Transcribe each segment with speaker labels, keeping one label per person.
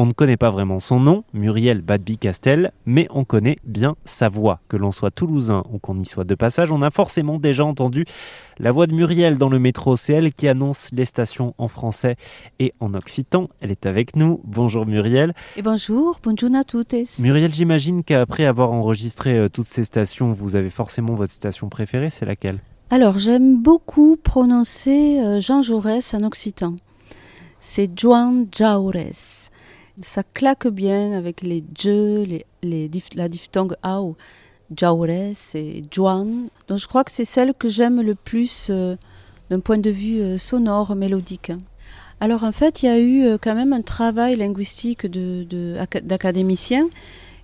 Speaker 1: On ne connaît pas vraiment son nom, Muriel Badby-Castel, mais on connaît bien sa voix. Que l'on soit toulousain ou qu'on y soit de passage, on a forcément déjà entendu la voix de Muriel dans le métro. C'est elle qui annonce les stations en français et en occitan. Elle est avec nous. Bonjour Muriel.
Speaker 2: Et bonjour, bonjour à toutes.
Speaker 1: Muriel, j'imagine qu'après avoir enregistré euh, toutes ces stations, vous avez forcément votre station préférée. C'est laquelle?
Speaker 2: Alors, j'aime beaucoup prononcer euh, Jean Jaurès en occitan. C'est Juan Jaurès ça claque bien avec les je, les, la diphtongue a ou jaures et juan. Donc je crois que c'est celle que j'aime le plus euh, d'un point de vue euh, sonore, mélodique. Alors en fait, il y a eu euh, quand même un travail linguistique d'académiciens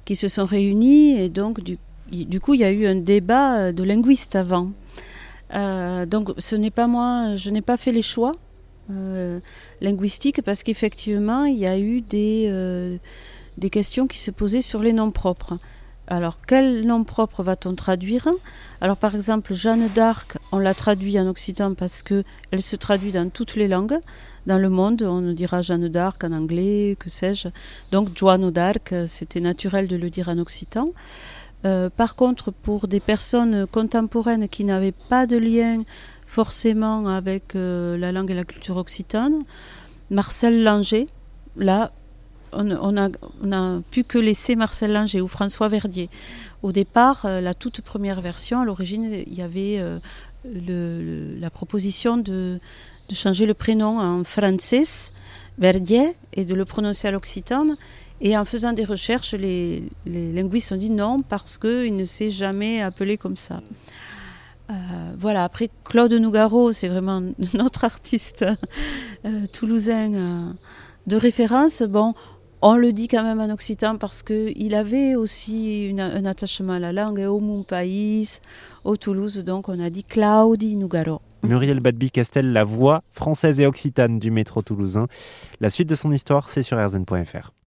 Speaker 2: qui se sont réunis et donc du, du, coup il y a eu un débat de linguistes avant. donc ce n'est pas moi, je n'ai pas fait les choix euh, linguistique parce qu'effectivement, il y a eu des, euh, des questions qui se posaient sur les noms propres. Alors, quel nom propre va-t-on traduire? Alors, par exemple, Jeanne d'Arc, on l'a traduit en occitan parce que elle se traduit dans toutes les langues. Dans le monde, on dira Jeanne d'Arc en anglais, que sais-je. Donc, Joan d'Arc, c'était naturel de le dire en occitan. Euh, par contre, pour des personnes contemporaines qui n'avaient pas de lien forcément avec euh, la langue et la culture occitane. Marcel Langer, là, on n'a a pu que laisser Marcel Langer ou François Verdier. Au départ, euh, la toute première version, à l'origine, il y avait euh, la proposition de, changer le prénom en Francis Verdier et de le prononcer à l'occitane. Et en faisant des recherches, les linguistes ont dit non parce qu'il ne s'est jamais appelé comme ça. Euh, voilà, après Claude Nougaro, c'est vraiment notre artiste euh, toulousain euh, de référence. Bon, on le dit quand même en occitan parce qu'il avait aussi un attachement à la langue, au Mon Pays, au Toulouse, donc on a dit Claudi Nougaro.
Speaker 1: Muriel Badby-Castel, la voix française et occitane du métro toulousain. La suite de son histoire, c'est sur rzn.fr.